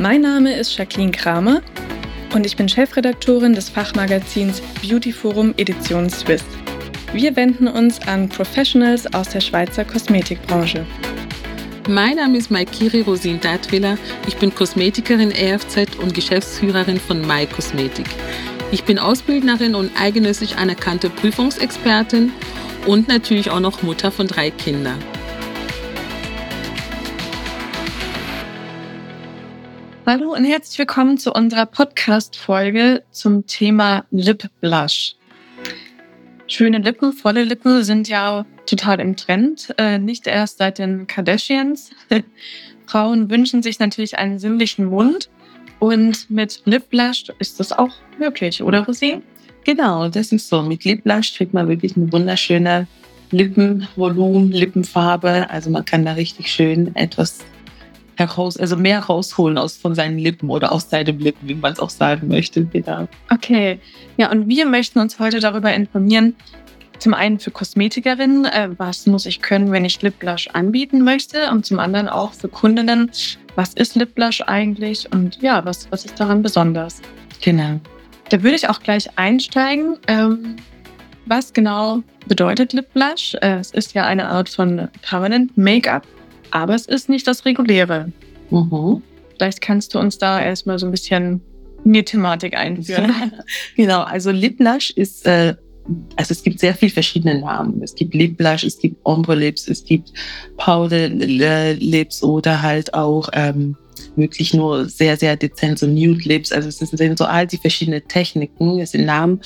Mein Name ist Jacqueline Kramer und ich bin Chefredaktorin des Fachmagazins Beauty Forum Edition Swiss. Wir wenden uns an Professionals aus der Schweizer Kosmetikbranche. Mein Name ist Maikiri Rosin Datwiller. Ich bin Kosmetikerin EFZ und Geschäftsführerin von My Kosmetik. Ich bin Ausbildnerin und eigenössig anerkannte Prüfungsexpertin und natürlich auch noch Mutter von drei Kindern. Hallo und herzlich willkommen zu unserer Podcast-Folge zum Thema Lip Blush. Schöne Lippen, volle Lippen sind ja total im Trend, äh, nicht erst seit den Kardashians. Frauen wünschen sich natürlich einen sinnlichen Mund und mit Lip Blush ist das auch möglich, oder Rosine? Genau, das ist so. Mit Lip Blush kriegt man wirklich eine wunderschöne Lippenvolumen, Lippenfarbe. Also man kann da richtig schön etwas heraus, also mehr rausholen aus von seinen Lippen oder aus seinen Lippen, wie man es auch sagen möchte. Genau. Okay, ja, und wir möchten uns heute darüber informieren, zum einen für Kosmetikerinnen, äh, was muss ich können, wenn ich Lip Blush anbieten möchte, und zum anderen auch für Kundinnen, was ist Lip Blush eigentlich und ja, was, was ist daran besonders? Genau. Da würde ich auch gleich einsteigen. Ähm, was genau bedeutet Lip Blush? Äh, es ist ja eine Art von Permanent Make-up, aber es ist nicht das reguläre. Mhm. Vielleicht kannst du uns da erstmal so ein bisschen in die Thematik einführen. genau, also Lip Blush ist äh, also es gibt sehr viele verschiedene Namen. Es gibt Lip Blush, es gibt Ombre Lips, es gibt Powder Lips oder halt auch ähm, wirklich nur sehr, sehr dezent so Nude Lips. Also es sind so all die verschiedenen Techniken, es sind Namen,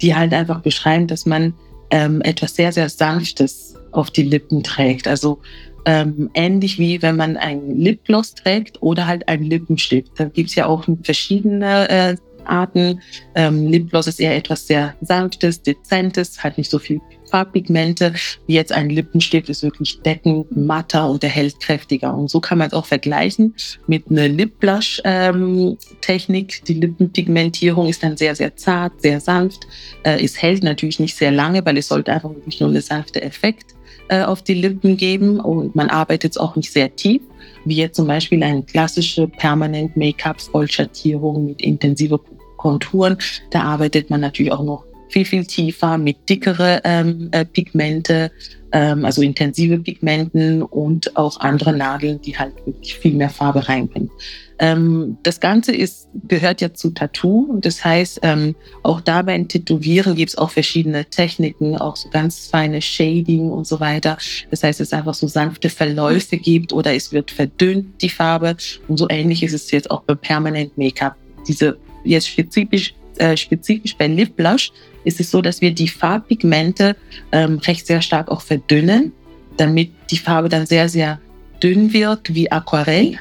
die halt einfach beschreiben, dass man ähm, etwas sehr, sehr Sanftes auf die Lippen trägt. Also ähm, ähnlich wie wenn man ein Lipgloss trägt oder halt ein Lippenstift. Da gibt es ja auch verschiedene äh, Arten. Ähm, Lipgloss ist eher etwas sehr Sanftes, Dezentes, hat nicht so viel Farbpigmente. Wie jetzt ein Lippenstift ist wirklich deckend, matter und erhält kräftiger. Und so kann man es auch vergleichen mit einer Lip-Blush-Technik. Ähm, die Lippenpigmentierung ist dann sehr, sehr zart, sehr sanft. Äh, es hält natürlich nicht sehr lange, weil es sollte einfach wirklich nur eine sanfte Effekt äh, auf die Lippen geben. Und man arbeitet auch nicht sehr tief wie jetzt zum Beispiel eine klassische Permanent Make-up Vollschattierung mit intensiver Konturen. Da arbeitet man natürlich auch noch viel, viel tiefer mit dickere ähm, äh, Pigmente, ähm, also intensive Pigmenten und auch andere Nadeln, die halt wirklich viel mehr Farbe reinbringen. Ähm, das Ganze ist, gehört ja zu Tattoo. Das heißt, ähm, auch da beim Tätowieren gibt es auch verschiedene Techniken, auch so ganz feine Shading und so weiter. Das heißt, es einfach so sanfte Verläufe gibt oder es wird verdünnt, die Farbe. Und so ähnlich ist es jetzt auch beim Permanent Make-up. Diese jetzt spezifisch, äh, spezifisch bei Lip Blush ist es so, dass wir die Farbpigmente ähm, recht sehr stark auch verdünnen, damit die Farbe dann sehr, sehr dünn wird wie Aquarell.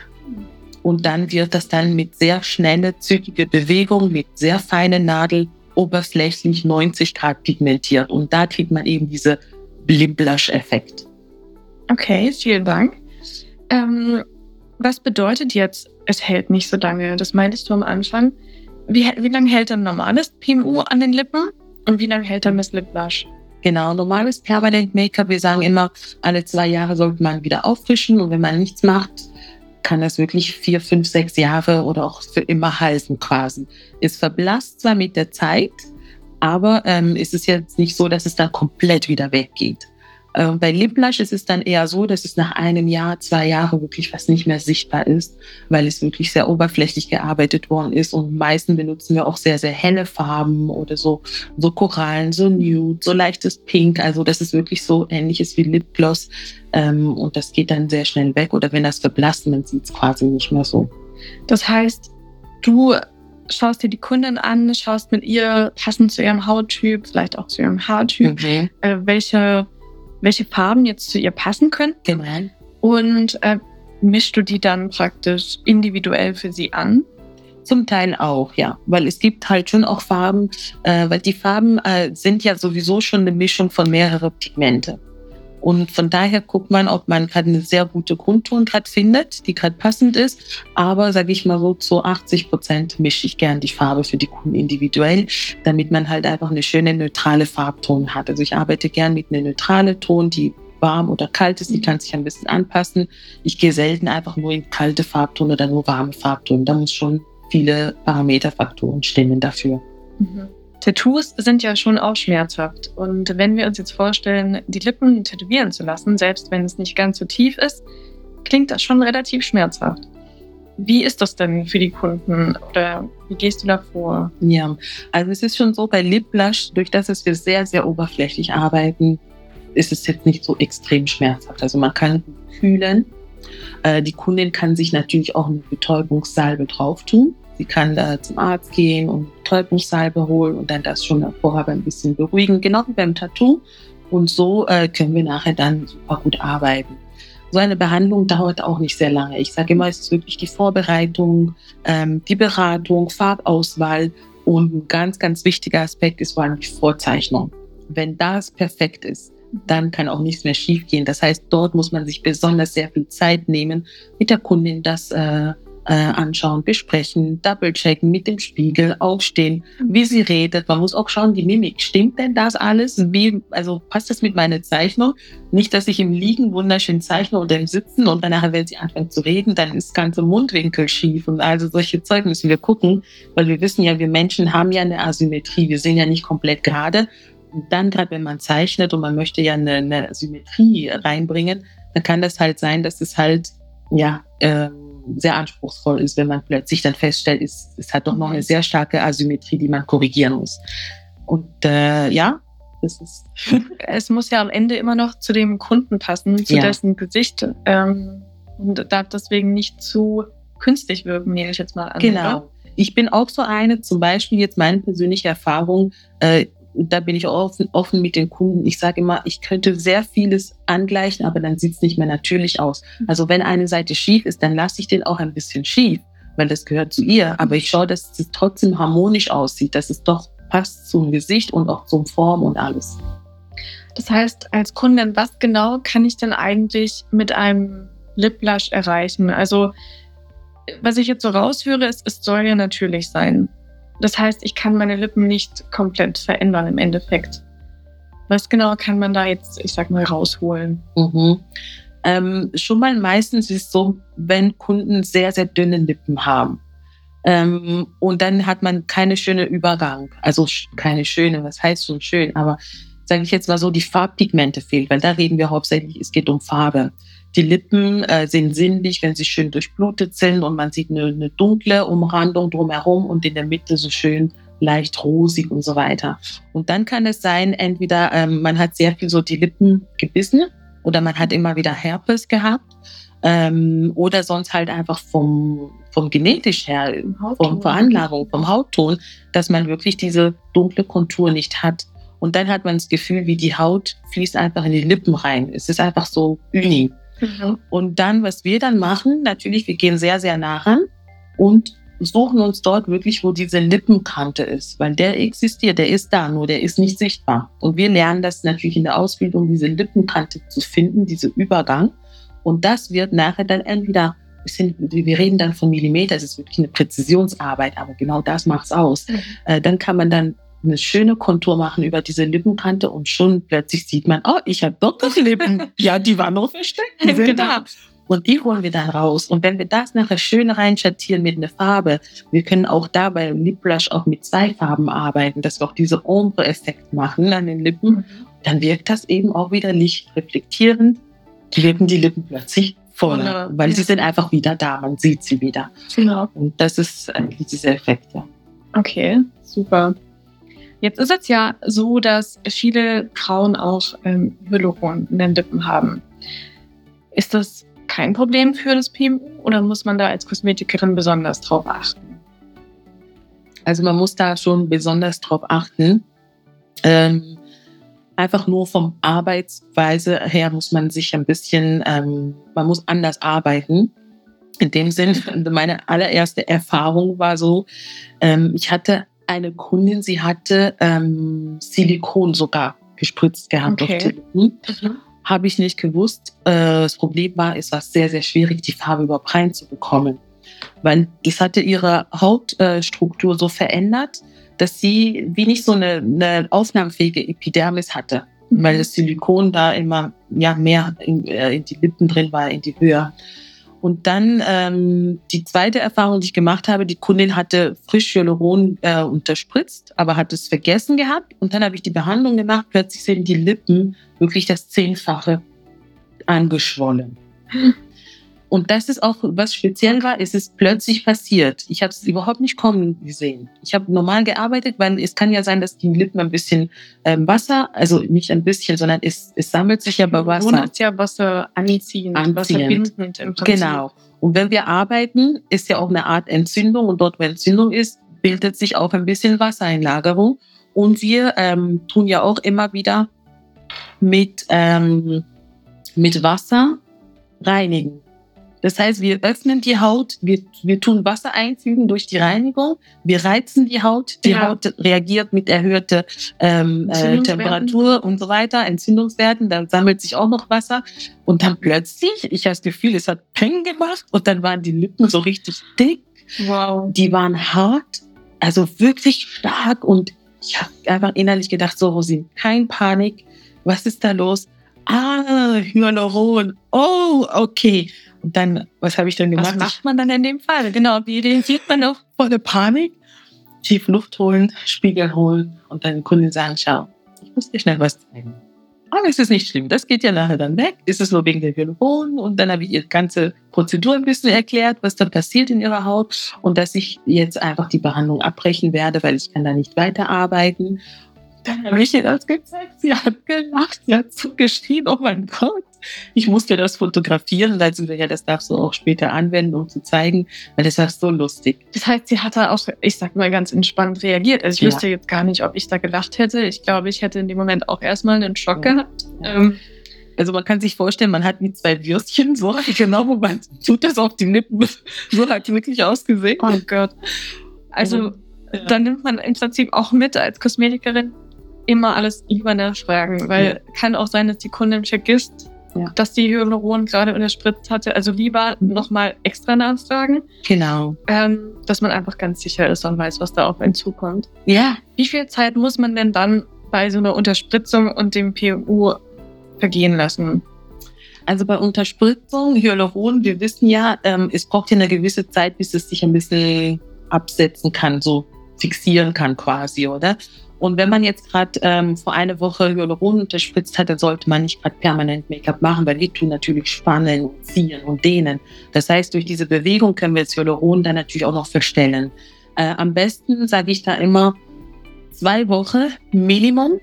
Und dann wird das dann mit sehr schnelle, zügige Bewegung, mit sehr feinen Nadel oberflächlich 90 Grad pigmentiert. Und da kriegt man eben diese Lip Blush Effekt. Okay, vielen Dank. Ähm, was bedeutet jetzt, es hält nicht so lange? Das meintest du am Anfang. Wie, wie lange hält ein normales PMU an den Lippen und wie lange hält ein Miss Lip Blush? Genau, normales Permanent Make-up, wir sagen immer, alle zwei Jahre sollte man wieder auffrischen und wenn man nichts macht, kann das wirklich vier, fünf, sechs Jahre oder auch für immer halten quasi. Es verblasst zwar mit der Zeit, aber ähm, ist es jetzt nicht so, dass es da komplett wieder weggeht. Ähm, bei Lipblush ist es dann eher so, dass es nach einem Jahr, zwei Jahren wirklich fast nicht mehr sichtbar ist, weil es wirklich sehr oberflächlich gearbeitet worden ist. Und meistens benutzen wir auch sehr, sehr helle Farben oder so, so Korallen, so Nude, so leichtes Pink. Also das ist wirklich so ähnliches wie Lipgloss. Ähm, und das geht dann sehr schnell weg. Oder wenn das verblasst, man sieht es quasi nicht mehr so. Das heißt, du schaust dir die Kundin an, schaust mit ihr passend zu ihrem Hauttyp, vielleicht auch zu ihrem Haartyp, mhm. äh, welche welche Farben jetzt zu ihr passen können. Genau. Und äh, mischst du die dann praktisch individuell für sie an? Zum Teil auch, ja. Weil es gibt halt schon auch Farben, äh, weil die Farben äh, sind ja sowieso schon eine Mischung von mehreren Pigmente. Und von daher guckt man, ob man gerade eine sehr gute Grundton gerade findet, die gerade passend ist. Aber sage ich mal so, zu 80 Prozent mische ich gern die Farbe für die Kunden individuell, damit man halt einfach eine schöne neutrale Farbton hat. Also ich arbeite gern mit einer neutralen Ton, die warm oder kalt ist, die kann sich ein bisschen anpassen. Ich gehe selten einfach nur in kalte Farbton oder nur warme Farbton. Da muss schon viele Parameterfaktoren stimmen dafür. Mhm. Tattoos sind ja schon auch schmerzhaft. Und wenn wir uns jetzt vorstellen, die Lippen tätowieren zu lassen, selbst wenn es nicht ganz so tief ist, klingt das schon relativ schmerzhaft. Wie ist das denn für die Kunden oder wie gehst du da vor? Ja, also es ist schon so bei Lip Blush, durch das wir sehr, sehr oberflächlich arbeiten, ist es jetzt nicht so extrem schmerzhaft. Also man kann kühlen. Äh, die Kundin kann sich natürlich auch eine Betäubungssalbe drauf tun. Sie kann da zum Arzt gehen und Betäubungssalbe holen und dann das schon vorher ein bisschen beruhigen, genau wie beim Tattoo. Und so äh, können wir nachher dann super gut arbeiten. So eine Behandlung dauert auch nicht sehr lange. Ich sage immer, es ist wirklich die Vorbereitung, ähm, die Beratung, Farbauswahl und ein ganz, ganz wichtiger Aspekt ist vor allem die Vorzeichnung. Wenn das perfekt ist, dann kann auch nichts mehr schiefgehen. Das heißt, dort muss man sich besonders sehr viel Zeit nehmen, mit der Kundin das äh, äh, anschauen, besprechen, double-checken mit dem Spiegel, aufstehen, wie sie redet. Man muss auch schauen, die Mimik, stimmt denn das alles? Wie, also passt das mit meiner Zeichnung? Nicht, dass ich im Liegen wunderschön zeichne oder im Sitzen und danach, wenn sie anfängt zu reden, dann ist ganze Mundwinkel schief und also solche Zeug müssen wir gucken, weil wir wissen ja, wir Menschen haben ja eine Asymmetrie. Wir sind ja nicht komplett gerade. Und dann gerade, wenn man zeichnet und man möchte ja eine, eine Symmetrie reinbringen, dann kann das halt sein, dass es halt, ja, ähm, sehr anspruchsvoll ist, wenn man plötzlich dann feststellt, es, es hat doch noch eine sehr starke Asymmetrie, die man korrigieren muss. Und äh, ja, das ist. es muss ja am Ende immer noch zu dem Kunden passen, zu ja. dessen Gesicht. Ähm, und darf deswegen nicht zu künstlich wirken, nehme ich jetzt mal an. Genau. Oder? Ich bin auch so eine, zum Beispiel jetzt meine persönliche Erfahrung, äh, da bin ich offen, offen mit den Kunden. Ich sage immer, ich könnte sehr vieles angleichen, aber dann sieht es nicht mehr natürlich aus. Also wenn eine Seite schief ist, dann lasse ich den auch ein bisschen schief, weil das gehört zu ihr. Aber ich schaue, dass es trotzdem harmonisch aussieht, dass es doch passt zum Gesicht und auch zum Form und alles. Das heißt, als Kundin, was genau kann ich denn eigentlich mit einem Lip Blush erreichen? Also, was ich jetzt so raushöre, ist, es soll ja natürlich sein. Das heißt, ich kann meine Lippen nicht komplett verändern im Endeffekt. Was genau kann man da jetzt, ich sag mal, rausholen? Mhm. Ähm, schon mal meistens ist es so, wenn Kunden sehr, sehr dünne Lippen haben. Ähm, und dann hat man keine schöne Übergang. Also keine schöne, was heißt schon schön, aber sage ich jetzt mal so, die Farbpigmente fehlen, weil da reden wir hauptsächlich, es geht um Farbe. Die Lippen äh, sind sinnlich, wenn sie schön durchblutet sind und man sieht eine, eine dunkle Umrandung drumherum und in der Mitte so schön leicht rosig und so weiter. Und dann kann es sein, entweder ähm, man hat sehr viel so die Lippen gebissen oder man hat immer wieder Herpes gehabt ähm, oder sonst halt einfach vom, vom genetisch her, vom Veranlagung, vom Hautton, dass man wirklich diese dunkle Kontur nicht hat. Und dann hat man das Gefühl, wie die Haut fließt einfach in die Lippen rein. Es ist einfach so uni. Mhm. Und dann, was wir dann machen, natürlich, wir gehen sehr, sehr nah ran und suchen uns dort wirklich, wo diese Lippenkante ist, weil der existiert, der ist da, nur der ist nicht sichtbar. Und wir lernen das natürlich in der Ausbildung, diese Lippenkante zu finden, diese Übergang. Und das wird nachher dann entweder wir reden dann von Millimeter, es ist wirklich eine Präzisionsarbeit, aber genau das macht's aus. Mhm. Äh, dann kann man dann eine schöne Kontur machen über diese Lippenkante und schon plötzlich sieht man, oh, ich habe doch noch Lippen. ja, die waren noch versteckt. Die genau. Da. Und die holen wir dann raus. Und wenn wir das nachher schön reinschattieren mit einer Farbe, wir können auch da bei Lip Brush auch mit zwei Farben arbeiten, dass wir auch diese Ombre-Effekt machen an den Lippen. Mhm. Dann wirkt das eben auch wieder lichtreflektierend. Wirken die Lippen plötzlich voller, weil sie sind einfach wieder da. Man sieht sie wieder. Genau. Und das ist eigentlich dieser Effekt, ja. Okay, super. Jetzt ist es ja so, dass viele Frauen auch ähm, in den Lippen haben. Ist das kein Problem für das PMU oder muss man da als Kosmetikerin besonders drauf achten? Also man muss da schon besonders drauf achten. Ähm, Einfach nur vom Arbeitsweise her muss man sich ein bisschen, ähm, man muss anders arbeiten. In dem Sinn, meine allererste Erfahrung war so, ähm, ich hatte eine Kundin, sie hatte ähm, Silikon sogar gespritzt gehabt Okay. auf die Lippen. Mhm. Habe ich nicht gewusst. Äh, das Problem war, es war sehr, sehr schwierig, die Farbe überhaupt reinzubekommen. Weil das hatte ihre Hautstruktur so verändert, dass sie wie nicht so eine, eine aufnahmefähige Epidermis hatte. Weil das Silikon da immer ja, mehr in, äh, in die Lippen drin war, in die Höhe. Und dann ähm, die zweite Erfahrung, die ich gemacht habe, die Kundin hatte frisch Hyaluron äh, unterspritzt, aber hat es vergessen gehabt. Und dann habe ich die Behandlung gemacht. Plötzlich sind die Lippen wirklich das Zehnfache angeschwollen. Und das ist auch, was speziell war, es ist plötzlich passiert. Ich habe es überhaupt nicht kommen gesehen. Ich habe normal gearbeitet, weil es kann ja sein, dass die Lippen ein bisschen ähm, Wasser, also nicht ein bisschen, sondern es, es sammelt sich ja bei Wasser Wasser. ist ja Wasser anziehend, Wasser Anziehend. bindend im Prinzip. Genau. Und wenn wir arbeiten, ist ja auch eine Art Entzündung und dort, wo Entzündung ist, bildet sich auch ein bisschen Wassereinlagerung. Und wir ähm, tun ja auch immer wieder mit, ähm, mit Wasser reinigen. Das heißt, wir öffnen die Haut, wir, wir tun Wasser einfügen durch die Reinigung, wir reizen die Haut, die Ja. Haut reagiert mit erhöhter ähm, äh. Temperatur und so weiter, Entzündungswerten, dann sammelt sich auch noch Wasser und dann plötzlich, ich habe das Gefühl, es hat Peng gemacht und dann waren die Lippen so richtig dick, Wow. die waren hart, also wirklich stark und ich habe einfach innerlich gedacht, so Rosin, kein Panik, was ist da los? Ah, Hyaluron, oh, okay. Und dann, was habe ich dann gemacht? Was macht man dann in dem Fall? Genau, wie reagiert man auf? volle Panik, tief Luft holen, Spiegel holen und dann den Kunden sagen, schau, ich muss dir schnell was zeigen. Aber es ist nicht schlimm, das geht ja nachher dann weg. Es ist nur wegen der Hyaluron und dann habe ich ihr ganze Prozedur ein bisschen erklärt, was dann passiert in ihrer Haut und dass ich jetzt einfach die Behandlung abbrechen werde, weil ich kann da nicht weiterarbeiten. Dann habe ich ihr das gezeigt. Sie hat gelacht, sie hat so geschrien, oh mein Gott. Ich musste das fotografieren, weil sie ja, das darfst du auch später anwenden, um zu zeigen, weil das war so lustig. Das heißt, sie hat da auch, ich sag mal, ganz entspannt reagiert. Also ich Ja. wüsste jetzt gar nicht, ob ich da gelacht hätte. Ich glaube, ich hätte in dem Moment auch erstmal einen Schock Ja. gehabt. Ja. Ähm, Also man kann sich vorstellen, man hat wie zwei Würstchen, so genau, wo man tut das auf die Lippen. So hat die wirklich ausgesehen. oh Gott. Also Ja. dann nimmt man im Prinzip auch mit als Kosmetikerin immer alles lieber nachfragen, weil kann auch sein, dass die Kundin vergisst, Ja. dass die Hyaluron gerade unterspritzt hatte. Also lieber nochmal extra nachfragen, Genau. ähm, dass man einfach ganz sicher ist und weiß, was da auf einen zukommt. Ja, Wie viel Zeit muss man denn dann bei so einer Unterspritzung und dem PU vergehen lassen? also bei Unterspritzung, Hyaluron, wir wissen ja, ähm, es braucht ja eine gewisse Zeit, bis es sich ein bisschen absetzen kann, so fixieren kann quasi, oder? Und wenn man jetzt gerade ähm, vor einer Woche Hyaluron unterspritzt hat, dann sollte man nicht gerade permanent Make-up machen, weil wir tun natürlich spannen und ziehen und dehnen. Das heißt, durch diese Bewegung können wir das Hyaluron dann natürlich auch noch verstellen. Äh, am besten sage ich da immer zwei Wochen Minimum.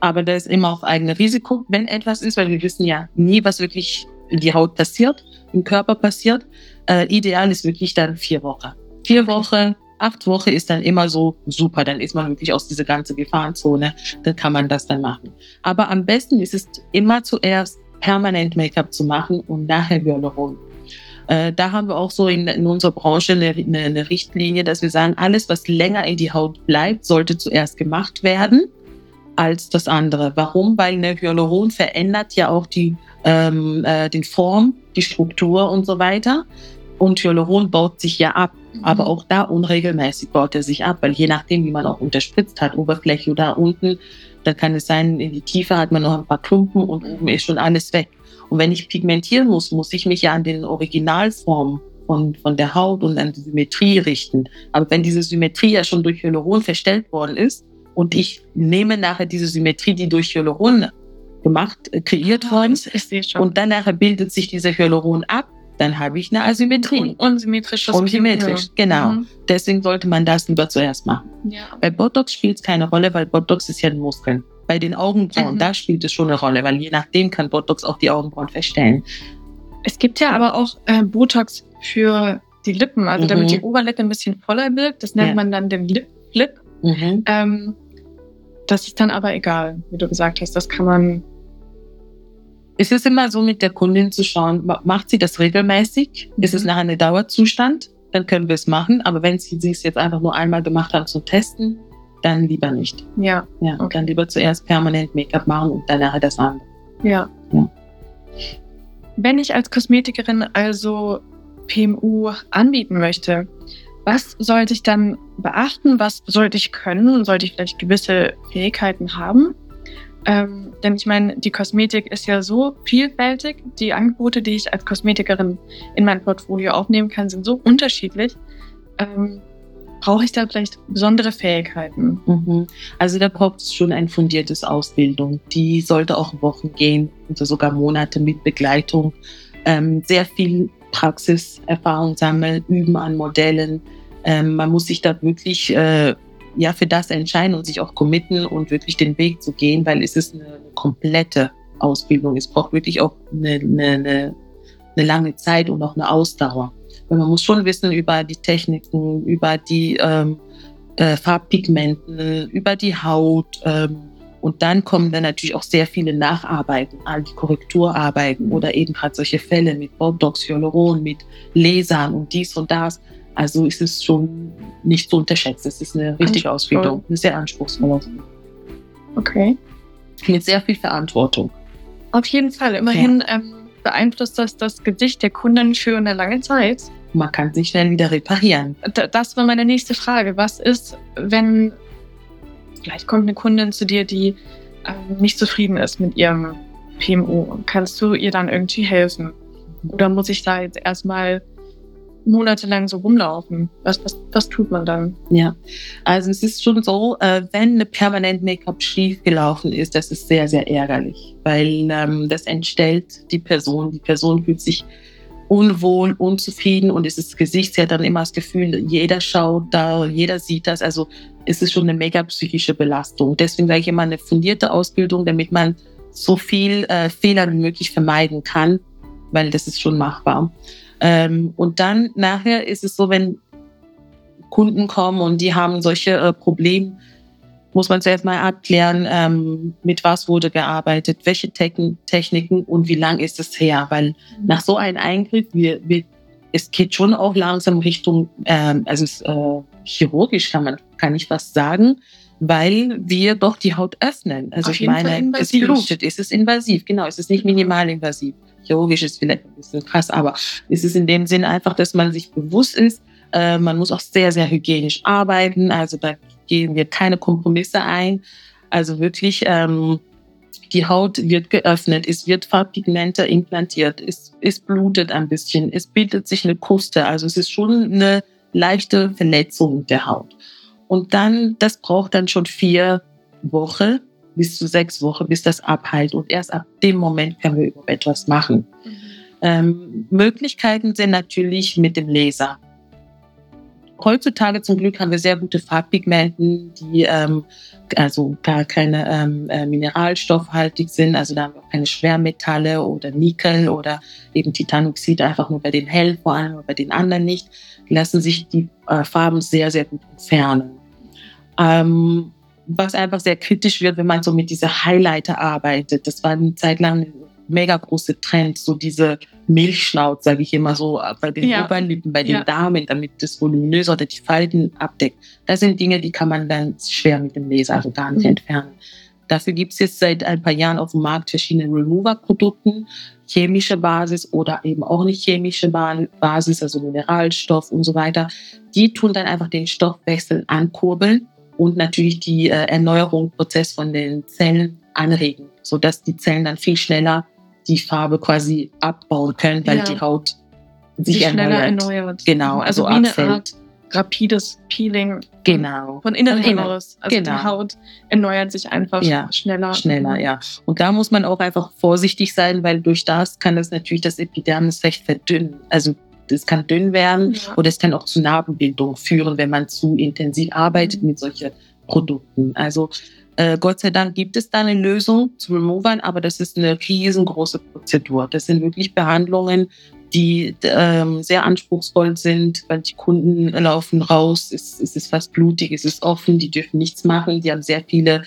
Aber da ist immer auf eigene Risiko, wenn etwas ist, weil wir wissen ja nie, was wirklich in die Haut passiert, im Körper passiert. Äh, ideal ist wirklich dann vier Wochen. Vier Wochen, acht Wochen ist dann immer so super. Dann ist man wirklich aus dieser ganzen Gefahrenzone. Dann kann man das dann machen. Aber am besten ist es immer zuerst permanent Make-up zu machen und nachher Hyaluron. Äh, da haben wir auch so in, in unserer Branche eine, eine, Richtlinie, dass wir sagen, alles, was länger in die Haut bleibt, sollte zuerst gemacht werden als das andere. Warum? Weil eine Hyaluron verändert ja auch die, ähm, äh, die Form, die Struktur und so weiter. Und Hyaluron baut sich ja ab. Aber auch da unregelmäßig baut er sich ab, weil je nachdem, wie man auch unterspritzt hat, Oberfläche oder unten, dann kann es sein, in die Tiefe hat man noch ein paar Klumpen und oben ist schon alles weg. Und wenn ich pigmentieren muss, muss ich mich ja an den Originalformen von, von der Haut und an die Symmetrie richten. Aber wenn diese Symmetrie ja schon durch Hyaluron verstellt worden ist und ich nehme nachher diese Symmetrie, die durch Hyaluron gemacht, äh, kreiert worden ist, und dann nachher bildet sich diese Hyaluron ab, dann habe ich eine Asymmetrie. Un unsymmetrisches Unsymmetrisch, PU. genau. Mhm. Deswegen sollte man das lieber zuerst machen. Ja. Bei Botox spielt es keine Rolle, weil Botox ist ja ein Muskeln. Bei den Augenbrauen, Mhm. da spielt es schon eine Rolle, weil je nachdem kann Botox auch die Augenbrauen verstellen. Es gibt ja aber auch äh, Botox für die Lippen, also damit Mhm. die Oberlippe ein bisschen voller wirkt. Das nennt Ja. man dann den Lip Flip. Mhm. Ähm, das ist dann aber egal, wie du gesagt hast. Das kann man. Es ist immer so, mit der Kundin zu schauen, macht sie das regelmäßig? Mhm. Ist es mhm. nachher ein Dauerzustand? Dann können wir es machen. Aber wenn sie es jetzt einfach nur einmal gemacht haben zum Testen, dann lieber nicht. Ja. Ja, okay. dann lieber zuerst permanent Make-up machen und dann nachher das andere. Ja. ja. Wenn ich als Kosmetikerin also PMU anbieten möchte, was sollte ich dann beachten? Was sollte ich können? Sollte ich vielleicht gewisse Fähigkeiten haben? Ähm, denn ich meine, die Kosmetik ist ja so vielfältig. Die Angebote, die ich als Kosmetikerin in mein Portfolio aufnehmen kann, sind so unterschiedlich. Ähm, brauche ich da vielleicht besondere Fähigkeiten? Mhm. Also da braucht es schon ein fundiertes Ausbildung. Die sollte auch Wochen gehen oder sogar Monate mit Begleitung. Ähm, sehr viel Praxiserfahrung sammeln, üben an Modellen. Ähm, man muss sich da wirklich äh, ja für das entscheiden und sich auch committen und wirklich den Weg zu gehen, weil es ist eine, eine komplette Ausbildung. Es braucht wirklich auch eine, eine, eine lange Zeit und auch eine Ausdauer. Weil man muss schon wissen über die Techniken, über die ähm, äh, Farbpigmenten, über die Haut. Ähm, und dann kommen dann natürlich auch sehr viele Nacharbeiten, all die Korrekturarbeiten oder eben gerade solche Fälle mit Botox, Hyaluron, mit Lasern und dies und das. Also ist es schon nicht zu unterschätzen. Es ist eine richtige Ausbildung, eine sehr anspruchsvolle Ausbildung. Okay. Mit sehr viel Verantwortung. Auf jeden Fall. Immerhin ja. ähm, beeinflusst das das Gesicht der Kunden für eine lange Zeit. Man kann sich schnell wieder reparieren. Das war meine nächste Frage. Was ist, wenn vielleicht kommt eine Kundin zu dir, die ähm, nicht zufrieden ist mit ihrem PMO? Kannst du ihr dann irgendwie helfen? Oder muss ich da jetzt erstmal monatelang so rumlaufen? Was, was, was tut man dann? Ja, also es ist schon so, äh, wenn eine permanent Make-up schief gelaufen ist, das ist sehr, sehr ärgerlich, weil ähm, das entstellt die Person. Die Person fühlt sich unwohl, unzufrieden und es ist Gesicht, sie hat dann immer das Gefühl, jeder schaut da, jeder sieht das. Also es ist schon eine mega psychische Belastung. Deswegen sage ich immer eine fundierte Ausbildung, damit man so viel äh, Fehler wie möglich vermeiden kann, weil das ist schon machbar. Ähm, und dann nachher ist es so, wenn Kunden kommen und die haben solche äh, Probleme, muss man zuerst mal abklären, ähm, mit was wurde gearbeitet, welche Techn Techniken und wie lang ist es her. Weil nach so einem Eingriff, wir, wir, es geht schon auch langsam Richtung, ähm, also es, äh, chirurgisch kann man, kann ich was sagen, weil wir doch die Haut öffnen. Also Auf ich meine, es blutet, es ist invasiv, genau, es ist nicht minimalinvasiv chirurgisch ist vielleicht ein bisschen krass, aber es ist in dem Sinn einfach, dass man sich bewusst ist, äh, man muss auch sehr, sehr hygienisch arbeiten. Also da gehen wir keine Kompromisse ein. Also wirklich, ähm, die Haut wird geöffnet, es wird Farbpigmente implantiert, es, es blutet ein bisschen, es bildet sich eine Kruste. Also es ist schon eine leichte Verletzung der Haut. Und dann, das braucht dann schon vier Wochen, bis zu sechs Wochen, bis das abheilt. Und erst ab dem Moment können wir über etwas machen. Mhm. Ähm, Möglichkeiten sind natürlich mit dem Laser. Heutzutage zum Glück haben wir sehr gute Farbpigmenten, die ähm, also gar keine ähm, äh, mineralstoffhaltig sind. Also da haben wir auch keine Schwermetalle oder Nickel oder eben Titanoxid, einfach nur bei den hell, vor allem aber bei den anderen nicht. Die lassen sich die äh, Farben sehr, sehr gut entfernen. Ähm, was einfach sehr kritisch wird, wenn man so mit dieser Highlighter arbeitet. Das war eine Zeit lang ein mega große Trend, so diese Milchschnauz, sage ich immer so, bei den ja. Oberlippen, bei den ja. Damen, damit das voluminös oder die Falten abdeckt. Das sind Dinge, die kann man dann schwer mit dem Laser, also gar nicht mhm. entfernen. Dafür gibt es jetzt seit ein paar Jahren auf dem Markt verschiedene Remover-Produkte, chemische Basis oder eben auch nicht chemische Basis, also Mineralstoff und so weiter. Die tun dann einfach den Stoffwechsel ankurbeln und natürlich die äh, Erneuerungsprozess von den Zellen anregen, sodass die Zellen dann viel schneller die Farbe quasi abbauen können, weil ja. die Haut sich, erneuert. schneller erneuert. Genau, also, also wie abfällt. eine Art rapides Peeling genau. von innen heraus. Also genau. die Haut erneuert sich einfach ja. schneller. Schneller, ja. Und da muss man auch einfach vorsichtig sein, weil durch das kann das natürlich das Epidermis recht verdünnen. Also es kann dünn werden ja. oder es kann auch zu Narbenbildung führen, wenn man zu intensiv arbeitet mhm. mit solchen Produkten. Also äh, Gott sei Dank gibt es da eine Lösung zu Removern, aber das ist eine riesengroße Prozedur. Das sind wirklich Behandlungen, die ähm, sehr anspruchsvoll sind, weil die Kunden laufen raus, es, es ist fast blutig, es ist offen, die dürfen nichts machen, die haben sehr viele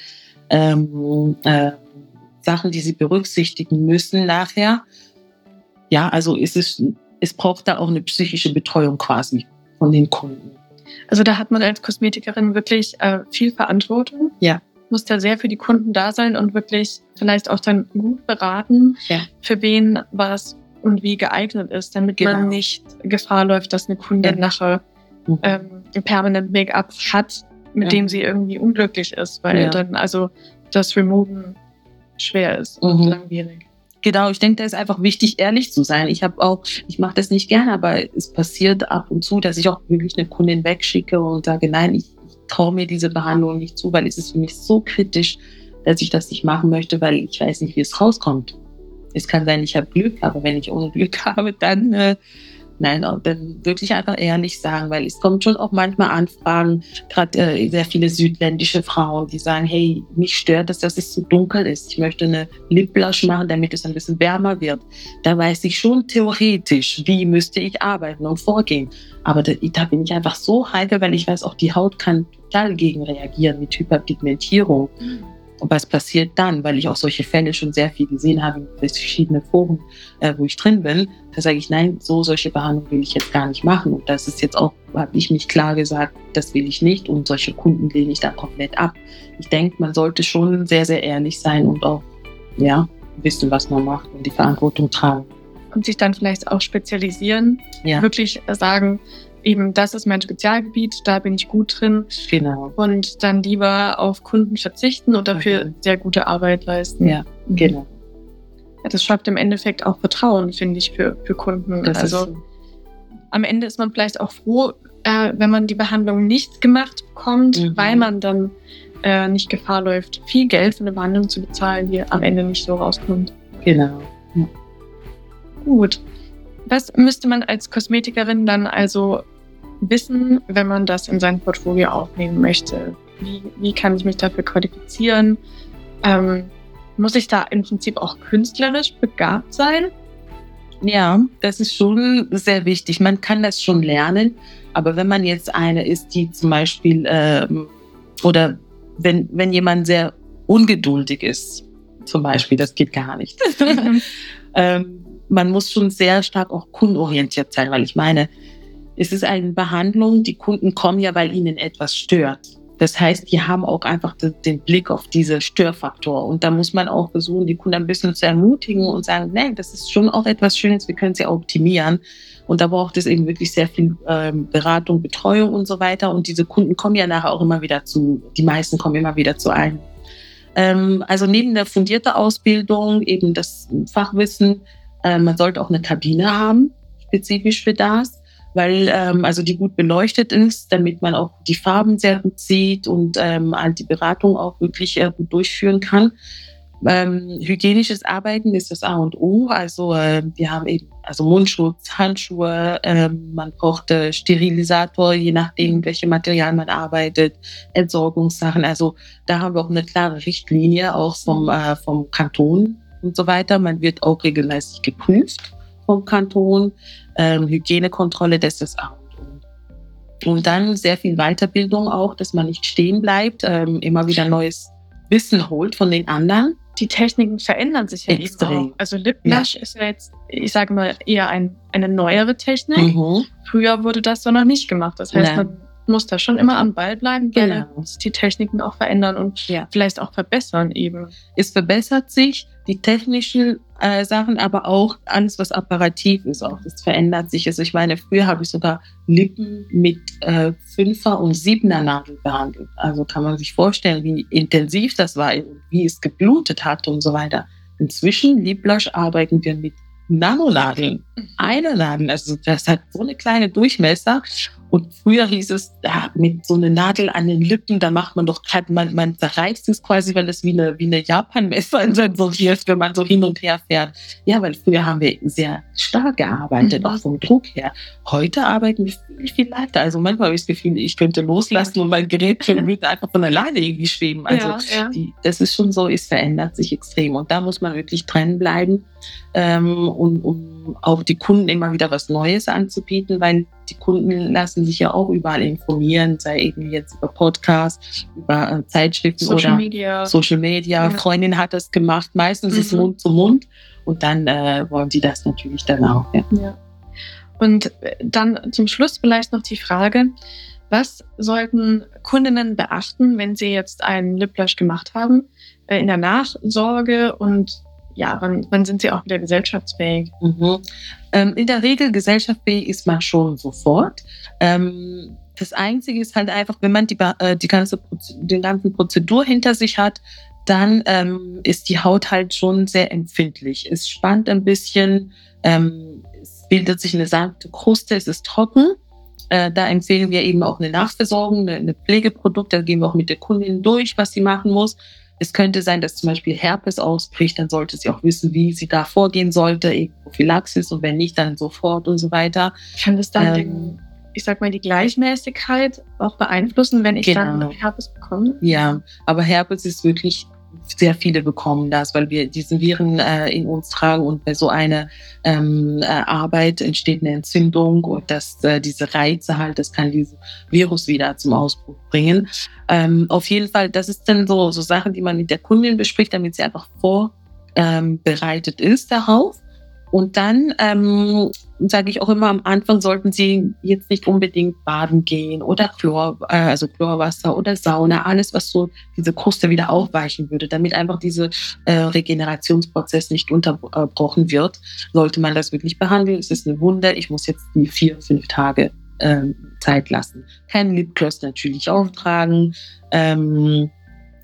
ähm, äh, Sachen, die sie berücksichtigen müssen nachher. Ja, also ist es, es braucht da auch eine psychische Betreuung quasi von den Kunden. Also da hat man als Kosmetikerin wirklich äh, viel Verantwortung. Ja. Muss da sehr für die Kunden da sein und wirklich vielleicht auch dann gut beraten, Ja. für wen was und wie geeignet ist, damit Genau. man nicht Gefahr läuft, dass eine Kundin Ja. nachher Mhm. ähm, ein permanent Make-up hat, mit Ja. dem sie irgendwie unglücklich ist, weil dann also das Removen schwer ist und Mhm. langwierig. Genau, ich denke, da ist einfach wichtig, ehrlich zu sein. Ich habe auch, ich mache das nicht gerne, aber es passiert ab und zu, dass ich auch wirklich eine Kundin wegschicke und sage, nein, ich, traue mir diese Behandlung nicht zu, weil es ist für mich so kritisch, dass ich das nicht machen möchte, weil ich weiß nicht, wie es rauskommt. Es kann sein, ich habe Glück, aber wenn ich ohne Glück habe, dann äh, nein, dann wirklich einfach ehrlich sagen, weil es kommt schon auch manchmal Anfragen, gerade äh, sehr viele südländische Frauen, die sagen, hey, mich stört es, dass es zu dunkel ist. Ich möchte eine Lipblush machen, damit es ein bisschen wärmer wird. Da weiß ich schon theoretisch, wie müsste ich arbeiten und vorgehen. Aber da, da bin ich einfach so heikel, weil ich weiß, auch die Haut kann total gegen reagieren mit Hyperpigmentierung. Und was passiert dann? Weil ich auch solche Fälle schon sehr viel gesehen habe in verschiedenen Foren, äh, wo ich drin bin. Da sage ich, nein, so solche Behandlung will ich jetzt gar nicht machen. Und das ist jetzt auch, habe ich mich klar gesagt, das will ich nicht. Und solche Kunden lehne ich da komplett ab. Ich denke, man sollte schon sehr, sehr ehrlich sein und auch, ja, wissen, was man macht und die Verantwortung tragen. Und sich dann vielleicht auch spezialisieren, Ja, wirklich sagen, eben das ist mein Spezialgebiet, da bin ich gut drin genau. und dann lieber auf Kunden verzichten und dafür Mhm. sehr gute Arbeit leisten. Ja, genau. Ja, das schafft im Endeffekt auch Vertrauen, finde ich, für, für Kunden. Das also am Ende ist man vielleicht auch froh, äh, wenn man die Behandlung nicht gemacht bekommt, Mhm. weil man dann äh, nicht Gefahr läuft, viel Geld für eine Behandlung zu bezahlen, die am Ende nicht so rauskommt. genau. Gut. Was müsste man als Kosmetikerin dann also wissen, wenn man das in sein Portfolio aufnehmen möchte? Wie, wie kann ich mich dafür qualifizieren? Ähm, muss ich da im Prinzip auch künstlerisch begabt sein? Ja, das ist schon sehr wichtig. Man kann das schon lernen, aber wenn man jetzt eine ist, die zum Beispiel ähm, oder wenn, wenn jemand sehr ungeduldig ist, zum Beispiel, das geht gar nicht. ähm, man muss schon sehr stark auch kundenorientiert sein, weil ich meine, es ist eine Behandlung, die Kunden kommen ja, weil ihnen etwas stört. Das heißt, die haben auch einfach de- den Blick auf diese Störfaktor. Und da muss man auch versuchen, die Kunden ein bisschen zu ermutigen und sagen, nein, das ist schon auch etwas Schönes, wir können es ja optimieren. Und da braucht es eben wirklich sehr viel ähm, Beratung, Betreuung und so weiter. Und diese Kunden kommen ja nachher auch immer wieder zu, die meisten kommen immer wieder zu einem. Ähm, also neben der fundierten Ausbildung, eben das Fachwissen, äh, man sollte auch eine Kabine haben, spezifisch für das, weil ähm, also die gut beleuchtet ist, damit man auch die Farben sehr gut sieht und ähm, halt die Beratung auch wirklich äh, gut durchführen kann. Ähm, hygienisches Arbeiten ist das A und O. Also äh, wir haben eben also Mundschutz, Handschuhe, ähm, man braucht äh, Sterilisator, je nachdem, welche Material man arbeitet, Entsorgungssachen. Also da haben wir auch eine klare Richtlinie auch vom, äh, vom Kanton und so weiter. Man wird auch regelmäßig geprüft vom Kanton. Ähm, Hygienekontrolle, das ist das A und dann sehr viel Weiterbildung auch, dass man nicht stehen bleibt, ähm, immer wieder neues Wissen holt von den anderen. Die Techniken verändern sich ja Extrem. auch. Also Lip Blush ist ja jetzt, ich sage mal, eher ein, eine neuere Technik. Mhm. Früher wurde das so noch nicht gemacht. Das heißt, Nein. man muss da schon immer am Ball bleiben, weil Genau. die Techniken auch verändern und Ja. vielleicht auch verbessern eben. Es verbessert sich, die technischen äh, Sachen, aber auch alles, was apparativ ist, auch das verändert sich. Also ich meine, früher habe ich sogar Lippen mit äh, Fünfer- und Siebener Nadel behandelt. Also kann man sich vorstellen, wie intensiv das war wie es geblutet hat und so weiter. Inzwischen, Lipblush, arbeiten wir mit Nanonadeln. Eine Nadel, also das hat so eine kleine Durchmesser. Und früher hieß es, ja, mit so einer Nadel an den Lippen, da macht man doch man, man zerreißt es quasi, weil es wie eine, wie eine Japanmesser Sortier ist, wenn man so hin und her fährt. Ja, weil früher haben wir sehr stark gearbeitet, Mhm. auch vom Druck her. Heute arbeiten wir viel, viel leichter. Also manchmal habe ich das Gefühl, ich könnte loslassen und mein Gerät würde einfach von alleine irgendwie schweben. Also ja, ja. die, das ist schon so, es verändert sich extrem. Und da muss man wirklich dranbleiben, ähm, um, auch die Kunden immer wieder was Neues anzubieten, weil die Kunden lassen sich ja auch überall informieren, sei eben jetzt über Podcasts, über äh, Zeitschriften Social oder Media. Social Media. Ja. Freundin hat das gemacht. Meistens ist Mhm. Mund zu Mund und dann äh, wollen die das natürlich dann auch. Ja. Ja. Und äh, dann zum Schluss vielleicht noch die Frage, was sollten Kundinnen beachten, wenn sie jetzt einen Lip Blush gemacht haben, äh, in der Nachsorge und ja, wann, wann sind sie auch wieder gesellschaftsfähig? Mhm. Ähm, in der Regel gesellschaftsfähig ist man schon sofort. Ähm, das Einzige ist halt einfach, wenn man die, äh, die ganze den ganzen Prozedur hinter sich hat, dann ähm, ist die Haut halt schon sehr empfindlich. Es spannt ein bisschen, ähm, es bildet sich eine sanfte Kruste, es ist trocken. Äh, da empfehlen wir eben auch eine Nachversorgung, eine, eine Pflegeprodukt. Da gehen wir auch mit der Kundin durch, was sie machen muss. Es könnte sein, dass zum Beispiel Herpes ausbricht, dann sollte sie auch wissen, wie sie da vorgehen sollte, eben Prophylaxis und wenn nicht, dann sofort und so weiter. Kann das dann, Ähm, ich sag mal, die Gleichmäßigkeit auch beeinflussen, wenn ich Genau. dann Herpes bekomme? Ja, aber Herpes ist wirklich sehr viele bekommen das, weil wir diese Viren äh, in uns tragen und bei so einer ähm, äh, Arbeit entsteht eine Entzündung und das, äh, diese Reize halt, das kann dieses Virus wieder zum Ausbruch bringen. Ähm, auf jeden Fall, das ist dann so, so Sachen, die man mit der Kundin bespricht, damit sie einfach vorbereitet ähm, ist darauf. Und dann ähm, sage ich auch immer, am Anfang sollten Sie jetzt nicht unbedingt baden gehen oder Chlor, äh, also Chlorwasser oder Sauna, alles, was so diese Kruste wieder aufweichen würde, damit einfach dieser äh, Regenerationsprozess nicht unterbrochen wird, sollte man das wirklich behandeln. Es ist eine Wunder, ich muss jetzt die vier, fünf Tage ähm, Zeit lassen. Kein Lipgloss natürlich auftragen. Ähm,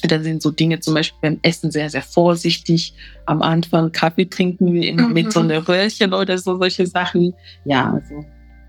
dann sind so Dinge zum Beispiel beim Essen sehr, sehr vorsichtig. Am Anfang Kaffee trinken wir immer mit so einer Röhrchen oder so, solche Sachen. Ja, also.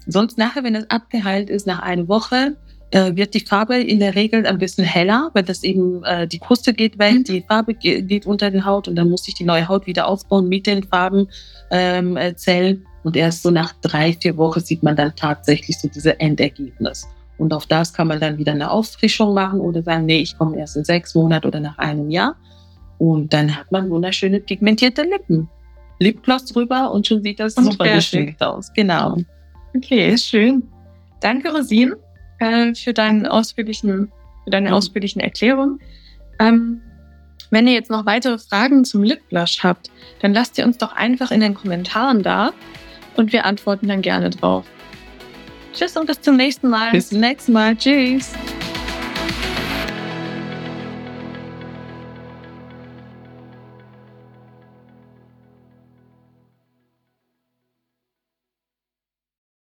Sonst nachher, wenn es abgeheilt ist, nach einer Woche, äh, wird die Farbe in der Regel ein bisschen heller, weil das eben, äh, die Kruste geht weg, Mhm. die Farbe ge geht unter den Haut und dann muss sich die neue Haut wieder aufbauen mit den Farbenzellen. Ähm, äh, und erst so nach drei, vier Wochen sieht man dann tatsächlich so diese Endergebnis. Und auf das kann man dann wieder eine Auffrischung machen oder sagen, nee, ich komme erst in sechs Monaten oder nach einem Jahr. Und dann hat man wunderschöne pigmentierte Lippen. Lipgloss drüber und schon sieht das Und super geschickt aus. Genau. Okay, schön. Danke, Rosin, äh, für, deinen ausführlichen, für deine Mhm. ausführlichen Erklärungen. Ähm, wenn ihr jetzt noch weitere Fragen zum Lip Blush habt, dann lasst ihr uns doch einfach in den Kommentaren da und wir antworten dann gerne drauf. Tschüss und bis zum nächsten Mal. Bis zum nächsten Mal. Tschüss.